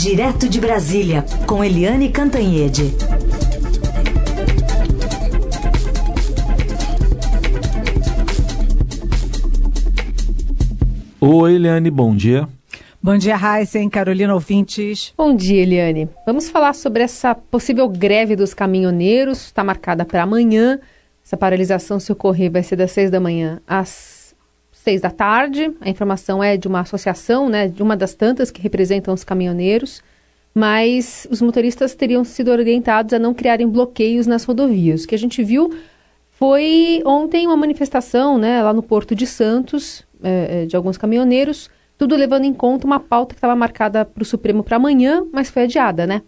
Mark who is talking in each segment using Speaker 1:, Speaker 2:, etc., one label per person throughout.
Speaker 1: Direto de Brasília, com Eliane Cantanhede.
Speaker 2: Oi, Eliane, bom dia.
Speaker 3: Bom dia, Heisen, Carolina Ouvintes.
Speaker 4: Bom dia, Eliane. Vamos falar sobre essa possível greve dos caminhoneiros. Está marcada para amanhã. Essa paralisação, se ocorrer, vai ser das seis da manhã às seis da tarde. A informação é de uma associação, né, de uma das tantas que representam os caminhoneiros. Mas os motoristas teriam sido orientados a não criarem bloqueios nas rodovias. O que a gente viu foi ontem uma manifestação, né, lá no Porto de Santos, é, de alguns caminhoneiros tudo levando em conta uma pauta que estava marcada para o Supremo para amanhã, mas foi adiada, né?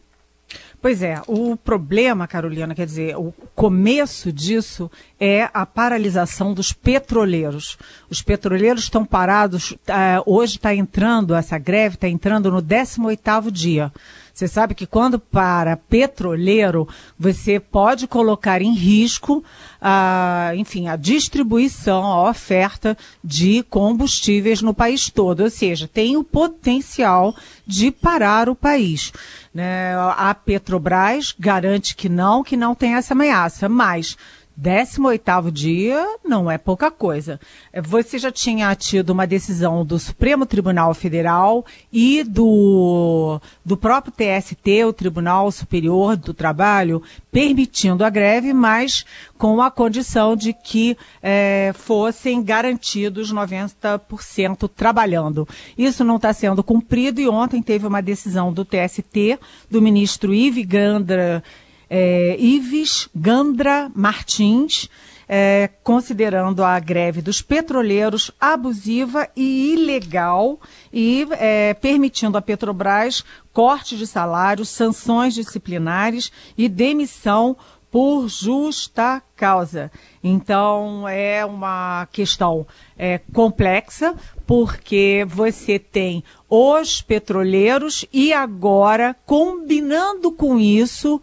Speaker 3: Pois é, o problema, Carolina, quer dizer, o começo disso é a paralisação dos petroleiros. Os petroleiros estão parados, uh, hoje está entrando, essa greve está entrando no 18º dia. Você sabe que quando para petroleiro, você pode colocar em risco, a, enfim, a distribuição, a oferta de combustíveis no país todo. Ou seja, tem o potencial de parar o país. Né? A Petrobras garante que não, que não tem essa ameaça, mas 18º dia não é pouca coisa. É, você já tinha tido uma decisão do Supremo Tribunal Federal e do, do próprio TST, o Tribunal Superior do Trabalho, permitindo a greve, mas com a condição de que é, fossem garantidos 90% trabalhando. Isso não está sendo cumprido e ontem teve uma decisão do TST, do ministro Ive Gandra é, Ives Gandra Martins, é, considerando a greve dos petroleiros abusiva e ilegal e é, permitindo à Petrobras corte de salários, sanções disciplinares e demissão por justa causa. Então é uma questão é, complexa, porque você tem os petroleiros e agora, combinando com isso,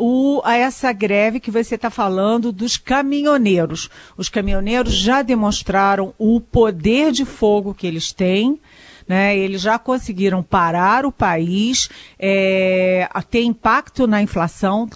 Speaker 3: o, a essa greve que você está falando dos caminhoneiros. Os caminhoneiros já demonstraram o poder de fogo que eles têm. Né, eles já conseguiram parar o país, é, ter impacto na inflação,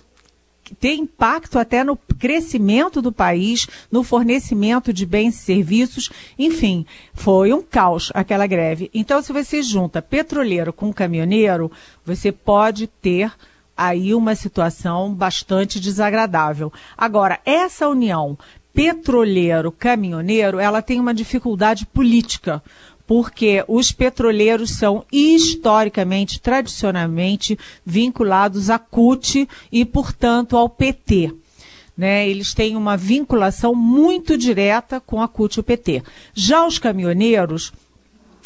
Speaker 3: ter impacto até no crescimento do país, no fornecimento de bens e serviços, enfim, foi um caos aquela greve. Então, se você junta petroleiro com caminhoneiro, você pode ter aí uma situação bastante desagradável. Agora, essa união petroleiro-caminhoneiro, ela tem uma dificuldade política, porque os petroleiros são historicamente, tradicionalmente vinculados à CUT e, portanto, ao PT. Né, eles têm uma vinculação muito direta com a CUT e o PT. Já os caminhoneiros,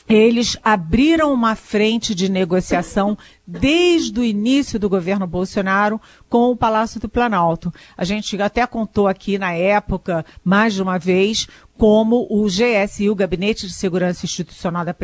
Speaker 3: eles abriram uma frente de negociação desde o início do governo Bolsonaro com o Palácio do Planalto. A gente até contou aqui na época, mais de uma vez, como o GSI, o Gabinete de Segurança Institucional da,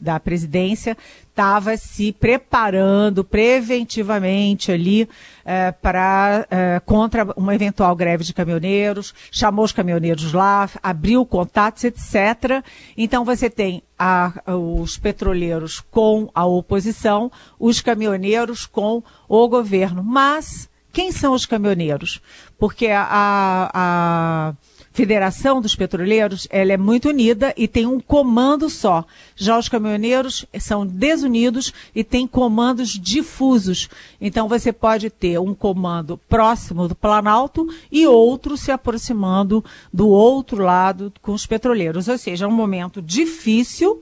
Speaker 3: da Presidência, estava se preparando preventivamente ali é, para é, contra uma eventual greve de caminhoneiros, chamou os caminhoneiros lá, abriu contatos, etc. Então você tem a, os petroleiros com a oposição, os caminhoneiros com o governo. Mas quem são os caminhoneiros? Porque a, a Federação dos Petroleiros, ela é muito unida e tem um comando só. Já os caminhoneiros são desunidos e têm comandos difusos. Então você pode ter um comando próximo do Planalto e outro se aproximando do outro lado com os petroleiros. Ou seja, é um momento difícil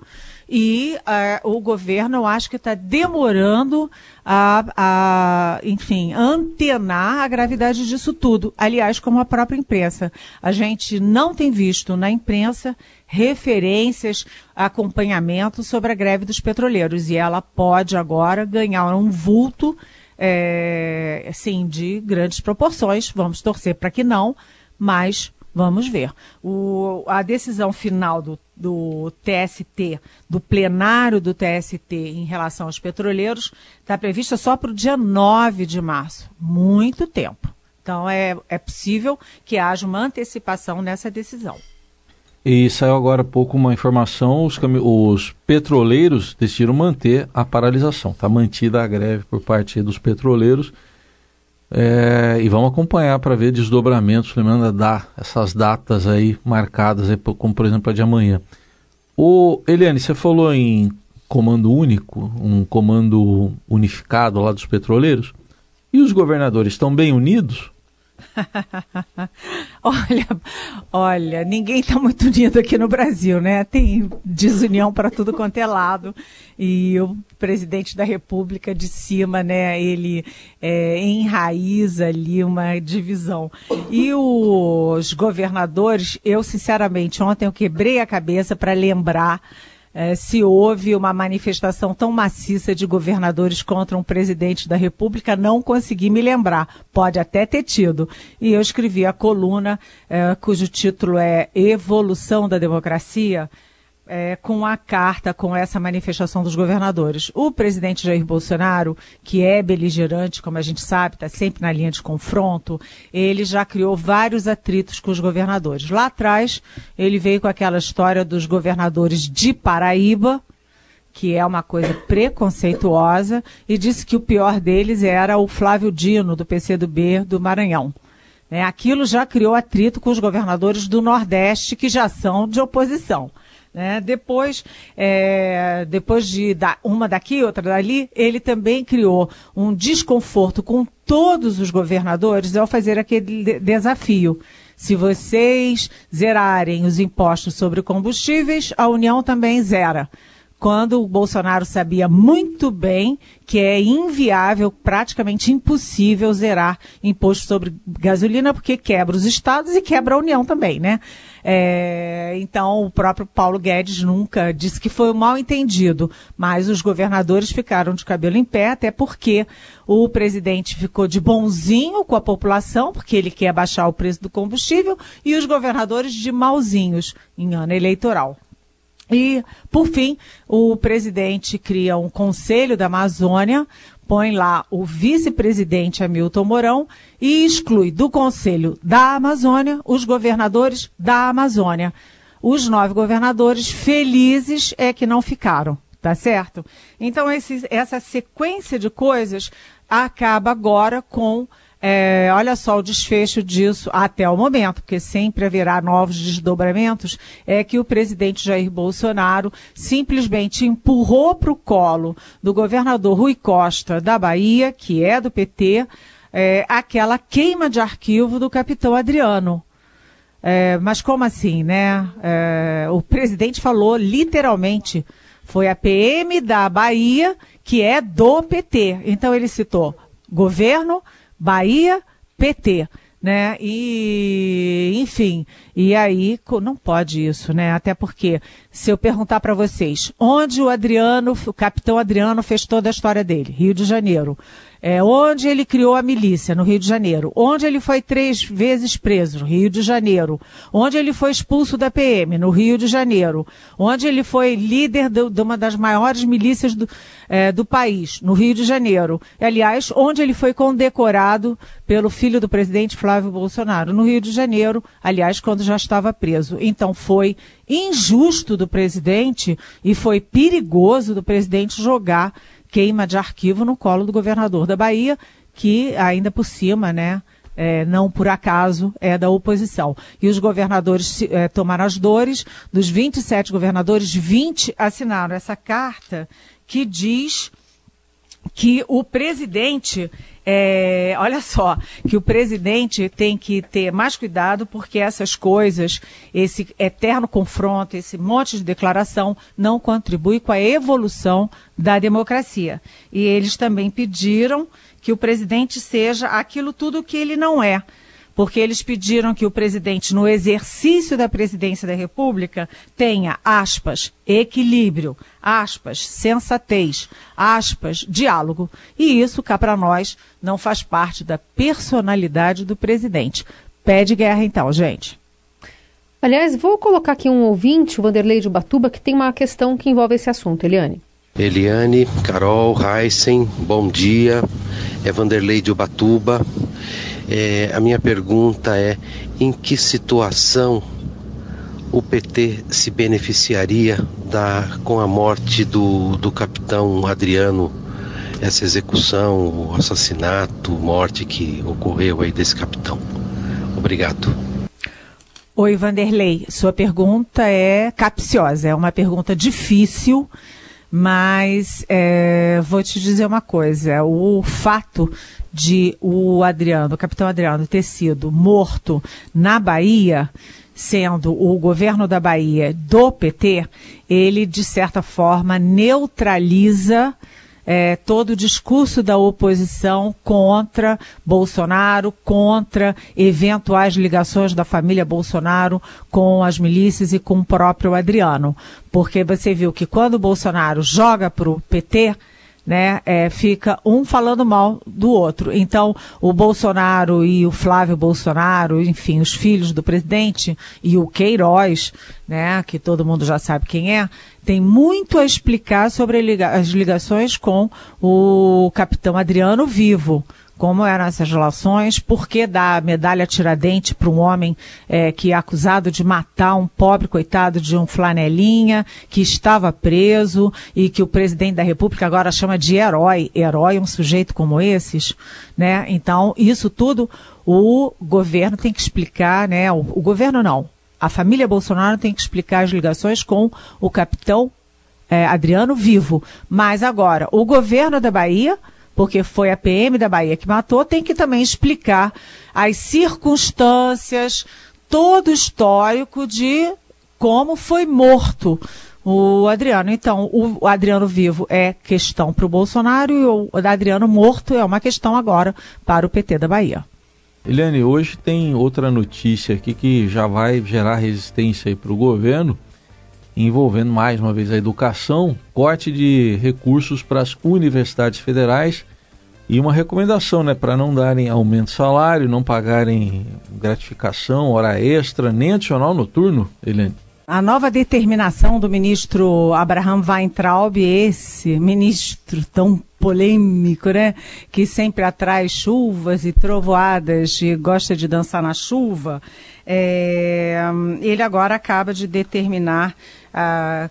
Speaker 3: e uh, o governo, eu acho que está demorando a, a, enfim, antenar a gravidade disso tudo. Aliás, como a própria imprensa. A gente não tem visto na imprensa referências, acompanhamento sobre a greve dos petroleiros. E ela pode agora ganhar um vulto, é, assim, de grandes proporções. Vamos torcer para que não, mas Vamos ver. O, a decisão final do, do TST, do plenário do TST em relação aos petroleiros, está prevista só para o dia 9 de março. Muito tempo. Então, é, é possível que haja uma antecipação nessa decisão.
Speaker 2: E saiu agora há pouco uma informação: os, os petroleiros decidiram manter a paralisação. Está mantida a greve por parte dos petroleiros. É, e vamos acompanhar para ver desdobramentos, lembrando dar essas datas aí marcadas, aí, como por exemplo a de amanhã. O Eliane, você falou em comando único, um comando unificado lá dos petroleiros. E os governadores estão bem unidos?
Speaker 3: olha, olha, ninguém está muito unido aqui no Brasil, né? Tem desunião para tudo quanto é lado. E o presidente da República de cima, né? Ele é, enraiza ali uma divisão. E os governadores, eu sinceramente, ontem eu quebrei a cabeça para lembrar é, se houve uma manifestação tão maciça de governadores contra um presidente da República, não consegui me lembrar. Pode até ter tido. E eu escrevi a coluna, é, cujo título é Evolução da Democracia é, com a carta, com essa manifestação dos governadores. O presidente Jair Bolsonaro, que é beligerante, como a gente sabe, está sempre na linha de confronto, ele já criou vários atritos com os governadores. Lá atrás, ele veio com aquela história dos governadores de Paraíba, que é uma coisa preconceituosa, e disse que o pior deles era o Flávio Dino, do PCdoB do Maranhão. É, aquilo já criou atrito com os governadores do Nordeste, que já são de oposição. Né? Depois, é, depois de dar uma daqui, outra dali, ele também criou um desconforto com todos os governadores ao fazer aquele desafio. Se vocês zerarem os impostos sobre combustíveis, a União também zera quando o Bolsonaro sabia muito bem que é inviável, praticamente impossível zerar imposto sobre gasolina, porque quebra os estados e quebra a União também, né? É, então, o próprio Paulo Guedes nunca disse que foi um mal entendido, mas os governadores ficaram de cabelo em pé, até porque o presidente ficou de bonzinho com a população, porque ele quer baixar o preço do combustível, e os governadores de malzinhos em ano eleitoral. E, por fim, o presidente cria um conselho da Amazônia, põe lá o vice-presidente Hamilton Mourão e exclui do conselho da Amazônia os governadores da Amazônia. Os nove governadores felizes é que não ficaram, tá certo? Então, esse, essa sequência de coisas acaba agora com é, olha só o desfecho disso até o momento, porque sempre haverá novos desdobramentos, é que o presidente Jair Bolsonaro simplesmente empurrou para o colo do governador Rui Costa da Bahia, que é do PT, é, aquela queima de arquivo do capitão Adriano. É, mas como assim, né? É, o presidente falou literalmente, foi a PM da Bahia que é do PT. Então ele citou governo, Bahia, PT. Né? E, enfim, e aí não pode isso, né? Até porque, se eu perguntar para vocês, onde o Adriano, o capitão Adriano fez toda a história dele? Rio de Janeiro. É, onde ele criou a milícia, no Rio de Janeiro. Onde ele foi três vezes preso, no Rio de Janeiro. Onde ele foi expulso da PM, no Rio de Janeiro. Onde ele foi líder do, de uma das maiores milícias do, é, do país, no Rio de Janeiro. Aliás, onde ele foi condecorado pelo filho do presidente Flávio Bolsonaro, no Rio de Janeiro, aliás, quando já estava preso. Então foi injusto do presidente e foi perigoso do presidente jogar queima de arquivo no colo do governador da Bahia, que ainda por cima, né, é, não por acaso é da oposição. E os governadores é, tomaram as dores, dos 27 governadores, 20 assinaram essa carta que diz que o presidente, é, olha só, que o presidente tem que ter mais cuidado porque essas coisas, esse eterno confronto, esse monte de declaração não contribui com a evolução da democracia. E eles também pediram que o presidente seja aquilo tudo que ele não é porque eles pediram que o presidente, no exercício da presidência da República, tenha, aspas, equilíbrio, aspas, sensatez, aspas, diálogo. E isso, cá para nós, não faz parte da personalidade do presidente. Pede guerra então, gente.
Speaker 4: Aliás, vou colocar aqui um ouvinte, o Vanderlei de Ubatuba, que tem uma questão que envolve esse assunto. Eliane.
Speaker 5: Eliane, Carol, Heisen, bom dia. É Vanderlei de Ubatuba. É, a minha pergunta é: em que situação o PT se beneficiaria da, com a morte do, do capitão Adriano, essa execução, o assassinato, morte que ocorreu aí desse capitão. Obrigado.
Speaker 3: Oi, Vanderlei. Sua pergunta é capciosa, é uma pergunta difícil, mas é, vou te dizer uma coisa: o fato de o Adriano, o capitão Adriano, ter sido morto na Bahia sendo o governo da Bahia do PT, ele, de certa forma, neutraliza é, todo o discurso da oposição contra Bolsonaro, contra eventuais ligações da família Bolsonaro com as milícias e com o próprio Adriano. Porque você viu que quando o Bolsonaro joga para o PT, né, é, fica um falando mal do outro. Então, o Bolsonaro e o Flávio Bolsonaro, enfim, os filhos do presidente e o Queiroz, né, que todo mundo já sabe quem é, tem muito a explicar sobre as ligações com o capitão Adriano Vivo como eram essas relações, por que dar medalha tiradente para um homem é, que é acusado de matar um pobre coitado de um flanelinha, que estava preso e que o presidente da República agora chama de herói. Herói um sujeito como esses, né? Então, isso tudo o governo tem que explicar, né? O, o governo não. A família Bolsonaro tem que explicar as ligações com o capitão é, Adriano vivo. Mas agora, o governo da Bahia porque foi a PM da Bahia que matou, tem que também explicar as circunstâncias, todo o histórico de como foi morto o Adriano. Então, o Adriano vivo é questão para o Bolsonaro e o Adriano morto é uma questão agora para o PT da Bahia.
Speaker 2: Eliane, hoje tem outra notícia aqui que já vai gerar resistência para o governo envolvendo mais uma vez a educação, corte de recursos para as universidades federais e uma recomendação, né, para não darem aumento de salário, não pagarem gratificação, hora extra, nem adicional noturno, Helene.
Speaker 3: A nova determinação do ministro Abraham Weintraub, esse ministro tão polêmico, né? Que sempre atrai chuvas e trovoadas e gosta de dançar na chuva. É, ele agora acaba de determinar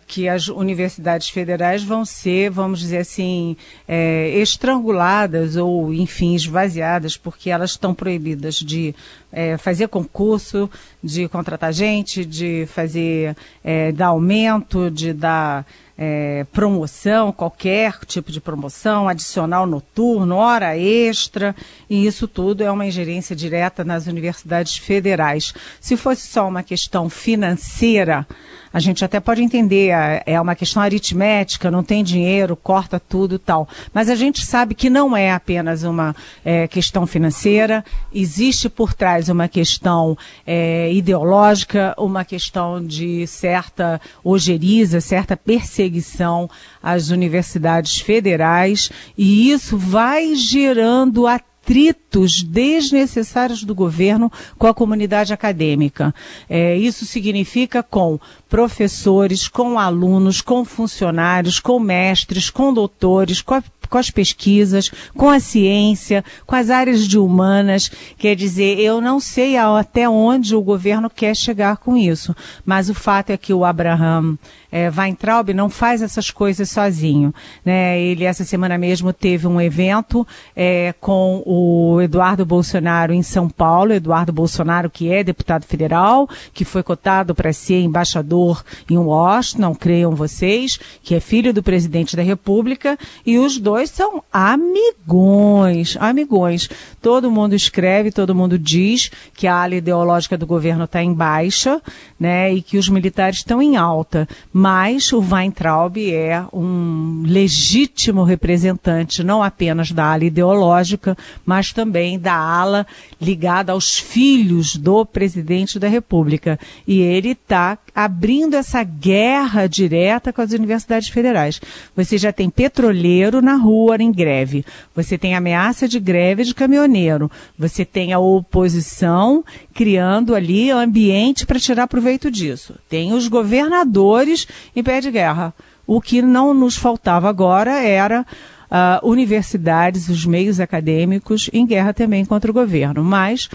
Speaker 3: que as universidades federais vão ser, vamos dizer assim, é, estranguladas ou, enfim, esvaziadas, porque elas estão proibidas de é, fazer concurso, de contratar gente, de fazer, é, dar aumento, de dar é, promoção, qualquer tipo de promoção, adicional noturno, hora extra, e isso tudo é uma ingerência direta nas universidades federais. Se fosse só uma questão financeira, a gente até pode entender, é uma questão aritmética, não tem dinheiro, corta tudo tal. Mas a gente sabe que não é apenas uma é, questão financeira, existe por trás uma questão é, ideológica, uma questão de certa ojeriza, certa perseguição às universidades federais, e isso vai gerando até atritos desnecessários do governo com a comunidade acadêmica. É, isso significa com professores, com alunos, com funcionários, com mestres, com doutores, com a com as pesquisas, com a ciência, com as áreas de humanas. Quer dizer, eu não sei até onde o governo quer chegar com isso, mas o fato é que o Abraham é, Weintraub não faz essas coisas sozinho. Né? Ele, essa semana mesmo, teve um evento é, com o Eduardo Bolsonaro em São Paulo. Eduardo Bolsonaro, que é deputado federal, que foi cotado para ser embaixador em Washington, não creiam vocês, que é filho do presidente da República, e os dois são amigões, amigões. Todo mundo escreve, todo mundo diz que a ala ideológica do governo está em baixa, né, e que os militares estão em alta mas o Weintraub é um legítimo representante não apenas da ala ideológica, mas também da ala ligada aos filhos do presidente da República. E ele está abrindo essa guerra direta com as universidades federais. Você já tem petroleiro na rua em greve, você tem ameaça de greve de caminhoneiro, você tem a oposição criando ali ambiente para tirar proveito disso. Tem os governadores em pé de guerra. O que não nos faltava agora era uh, universidades, os meios acadêmicos em guerra também contra o governo. Mas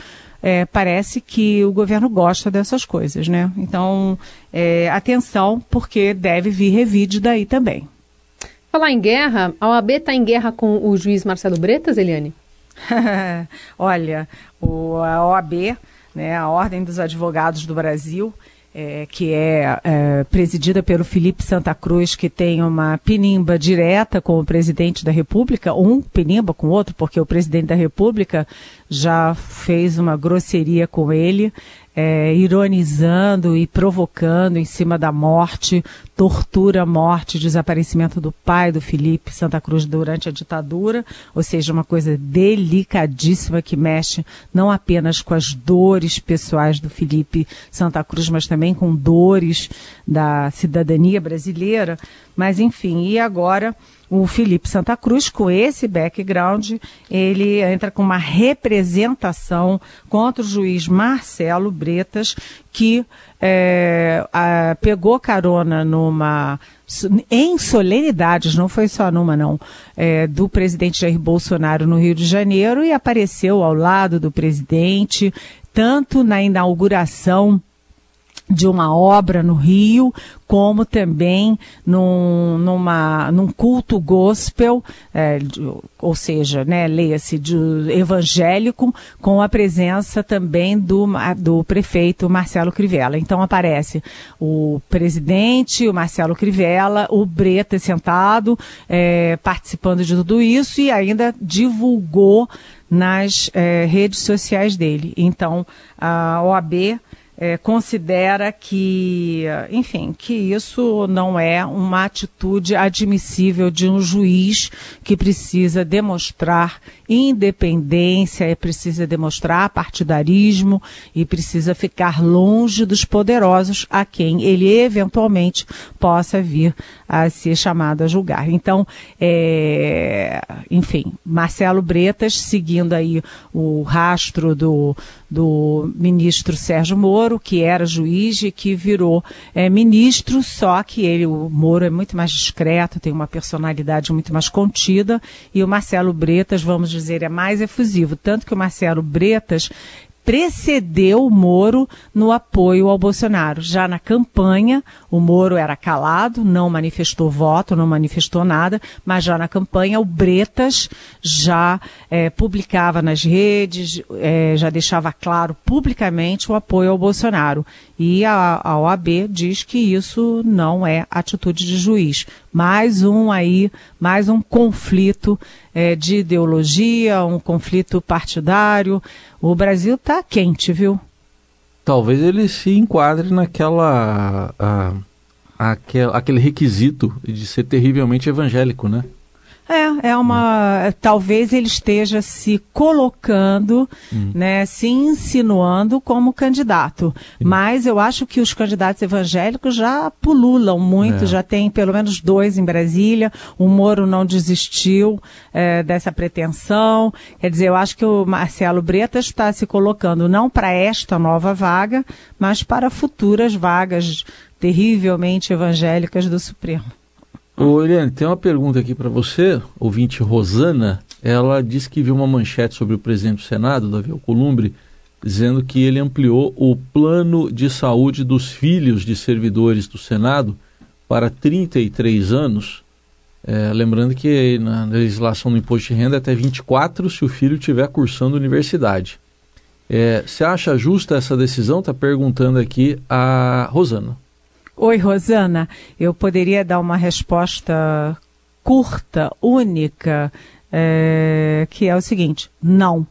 Speaker 3: é, parece que o governo gosta dessas coisas, né? Então, é, atenção, porque deve vir revide daí também.
Speaker 4: Falar em guerra, a OAB está em guerra com o juiz Marcelo Bretas, Eliane?
Speaker 3: Olha, o, a OAB, né, a Ordem dos Advogados do Brasil, é, que é, é, presidida pelo Felipe Santa Cruz, que tem uma pinimba direta com o presidente da República, um pinimba com o outro, porque o presidente da República já fez uma grosseria com ele, é, ironizando e provocando em cima da morte, tortura, morte, desaparecimento do pai do Felipe Santa Cruz durante a ditadura, ou seja, uma coisa delicadíssima que mexe não apenas com as dores pessoais do Felipe Santa Cruz, mas também com dores da cidadania brasileira. Mas enfim, e agora o Felipe Santa Cruz, com esse background, ele entra com uma representação contra o juiz Marcelo Bretas, que é, a, pegou carona numa em solenidades, não foi só numa não, é, do presidente Jair Bolsonaro no Rio de Janeiro e apareceu ao lado do presidente, tanto na inauguração de uma obra no Rio, como também num, numa, num culto gospel, é, de, ou seja, né, leia-se evangélico, com a presença também do, do prefeito Marcelo Crivella. Então aparece o presidente, o Marcelo Crivella, o Breta sentado, é, participando de tudo isso e ainda divulgou nas é, redes sociais dele. Então, a OAB é, considera que, enfim, que isso não é uma atitude admissível de um juiz que precisa demonstrar independência, precisa demonstrar partidarismo e precisa ficar longe dos poderosos a quem ele eventualmente possa vir a ser chamado a julgar. Então, é, enfim, Marcelo Bretas, seguindo aí o rastro do, do ministro Sérgio Moro, que era juiz e que virou é, ministro, só que ele, o Moro é muito mais discreto, tem uma personalidade muito mais contida, e o Marcelo Bretas, vamos dizer, é mais efusivo. Tanto que o Marcelo Bretas precedeu o Moro no apoio ao Bolsonaro. Já na campanha, o Moro era calado, não manifestou voto, não manifestou nada, mas já na campanha o Bretas já é, publicava nas redes, é, já deixava claro publicamente o apoio ao Bolsonaro. E a, a OAB diz que isso não é atitude de juiz. Mais um aí, mais um conflito é, de ideologia, um conflito partidário. O Brasil está quente, viu?
Speaker 2: Talvez ele se enquadre naquela. A, aquele, aquele requisito de ser terrivelmente evangélico, né?
Speaker 3: É, é uma. Talvez ele esteja se colocando, hum. né, se insinuando como candidato. Mas eu acho que os candidatos evangélicos já pululam muito, é. já tem pelo menos dois em Brasília. O Moro não desistiu é, dessa pretensão. Quer dizer, eu acho que o Marcelo Bretas está se colocando não para esta nova vaga, mas para futuras vagas terrivelmente evangélicas do Supremo.
Speaker 2: Ô, Eliane, tem uma pergunta aqui para você, ouvinte Rosana. Ela disse que viu uma manchete sobre o presidente do Senado, Davi Alcolumbre, dizendo que ele ampliou o plano de saúde dos filhos de servidores do Senado para 33 anos. É, lembrando que na legislação do imposto de renda é até 24 se o filho estiver cursando universidade. É, você acha justa essa decisão? Está perguntando aqui a Rosana.
Speaker 3: Oi, Rosana. Eu poderia dar uma resposta curta, única, é, que é o seguinte: não,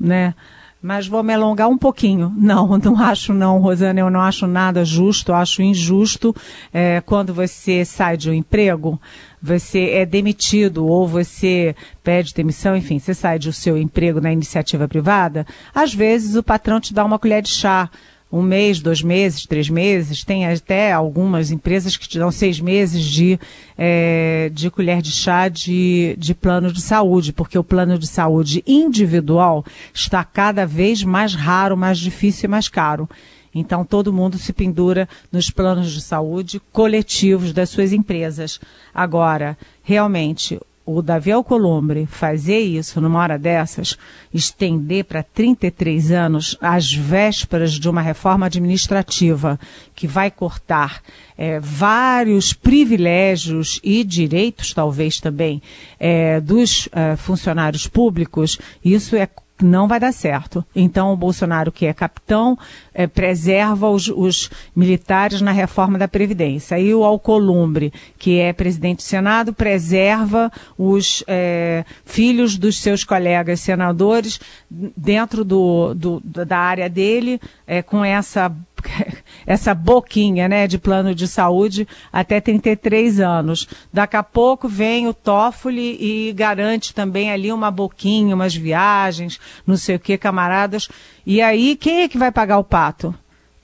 Speaker 3: né? Mas vou me alongar um pouquinho. Não, não acho não, Rosana, eu não acho nada justo, acho injusto é, quando você sai de um emprego, você é demitido ou você pede demissão, enfim, você sai do seu emprego na iniciativa privada, às vezes o patrão te dá uma colher de chá um mês, dois meses, três meses, tem até algumas empresas que te dão seis meses de, é, de colher de chá de, de plano de saúde, porque o plano de saúde individual está cada vez mais raro, mais difícil e mais caro. Então, todo mundo se pendura nos planos de saúde coletivos das suas empresas. Agora, realmente, o Davi Alcolumbre fazer isso numa hora dessas, estender para 33 anos, às vésperas de uma reforma administrativa que vai cortar é, vários privilégios e direitos, talvez também, é, dos é, funcionários públicos, isso é não vai dar certo. Então, o Bolsonaro, que é capitão, é, preserva os, os, militares na reforma da Previdência. Aí o Alcolumbre, que é presidente do Senado, preserva os é, filhos dos seus colegas senadores dentro do, do da área dele, é, com essa essa boquinha, né, de plano de saúde até 33 anos. Daqui a pouco vem o Toffoli e garante também ali uma boquinha, umas viagens, não sei o que, camaradas. E aí, quem é que vai pagar o pato?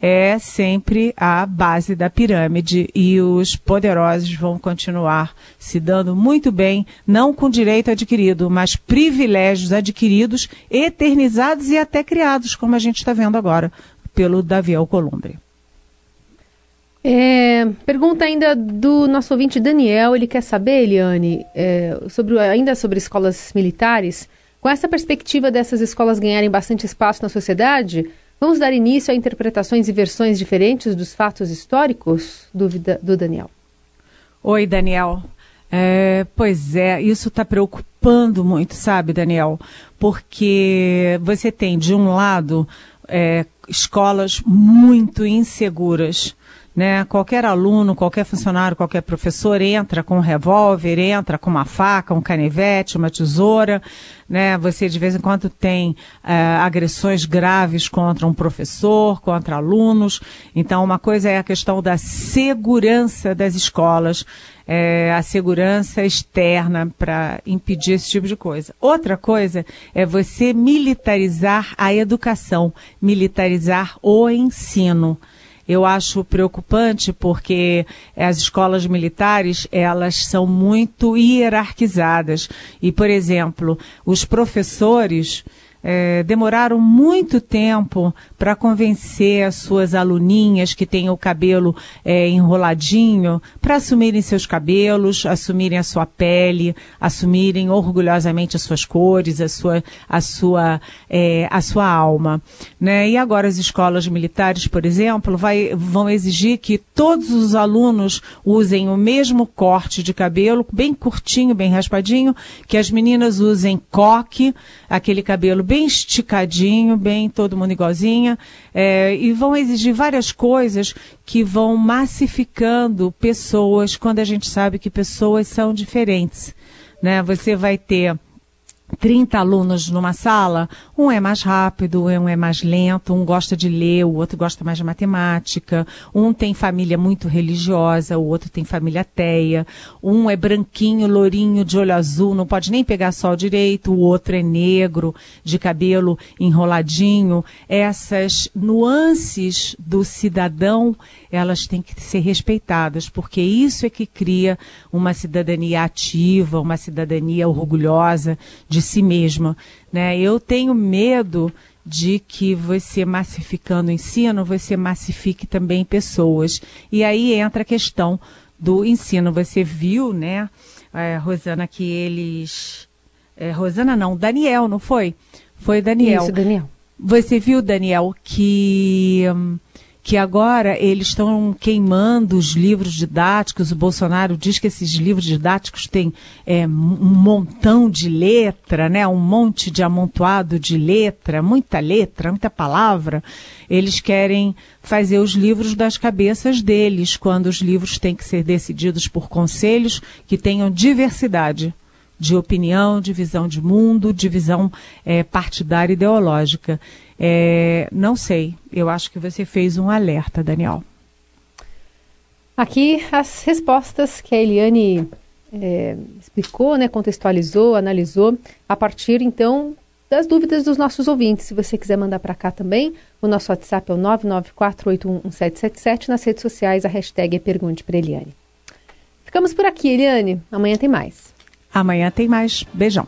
Speaker 3: É sempre a base da pirâmide e os poderosos vão continuar se dando muito bem, não com direito adquirido, mas privilégios adquiridos, eternizados e até criados, como a gente está vendo agora pelo Davi Alcolumbre.
Speaker 4: É, pergunta ainda do nosso ouvinte Daniel, ele quer saber, Eliane, é, sobre, ainda sobre escolas militares, com essa perspectiva dessas escolas ganharem bastante espaço na sociedade, vamos dar início a interpretações e versões diferentes dos fatos históricos? Dúvida do Daniel.
Speaker 3: Oi, Daniel. É, pois é, isso está preocupando muito, sabe, Daniel? Porque você tem, de um lado, é, escolas muito inseguras né? Qualquer aluno, qualquer funcionário, qualquer professor entra com um revólver, entra com uma faca, um canivete, uma tesoura, né? Você de vez em quando tem é, agressões graves contra um professor, contra alunos. Então, uma coisa é a questão da segurança das escolas, é, a segurança externa para impedir esse tipo de coisa. Outra coisa é você militarizar a educação, militarizar o ensino eu acho preocupante porque as escolas militares, elas são muito hierarquizadas. E, por exemplo, os professores, é, demoraram muito tempo para convencer as suas aluninhas que têm o cabelo é, enroladinho para assumirem seus cabelos, assumirem a sua pele, assumirem orgulhosamente as suas cores, a sua, a sua, é, a sua alma. Né? E agora as escolas militares, por exemplo, vai, vão exigir que todos os alunos usem o mesmo corte de cabelo, bem curtinho, bem raspadinho, que as meninas usem coque, aquele cabelo bem esticadinho, bem todo mundo igualzinha, é, e vão exigir várias coisas que vão massificando pessoas quando a gente sabe que pessoas são diferentes. Né? Você vai ter 30 alunos numa sala, um é mais rápido, um é mais lento, um gosta de ler, o outro gosta mais de matemática, um tem família muito religiosa, o outro tem família ateia, um é branquinho, lourinho, de olho azul, não pode nem pegar sol direito, o outro é negro, de cabelo enroladinho. Essas nuances do cidadão, elas têm que ser respeitadas, porque isso é que cria uma cidadania ativa, uma cidadania orgulhosa de si mesma. Né? Eu tenho medo de que você massificando o ensino, você massifique também pessoas. E aí entra a questão do ensino. Você viu, né, é, Rosana, que eles. É, Rosana não, Daniel, não foi? Foi Daniel.
Speaker 4: Isso, Daniel.
Speaker 3: Você viu, Daniel, que. Hum, que agora eles estão queimando os livros didáticos. O Bolsonaro diz que esses livros didáticos têm é, um montão de letra, né? um monte de amontoado de letra, muita letra, muita palavra. Eles querem fazer os livros das cabeças deles, quando os livros têm que ser decididos por conselhos que tenham diversidade de opinião, de visão de mundo, de visão é, partidária ideológica. É, não sei, eu acho que você fez um alerta, Daniel.
Speaker 4: Aqui as respostas que a Eliane é, explicou, né, contextualizou, analisou, a partir então das dúvidas dos nossos ouvintes. Se você quiser mandar para cá também, o nosso WhatsApp é o 994811777, nas redes sociais a hashtag é Pergunte para Eliane. Ficamos por aqui, Eliane. Amanhã tem mais.
Speaker 3: Amanhã tem mais. Beijão.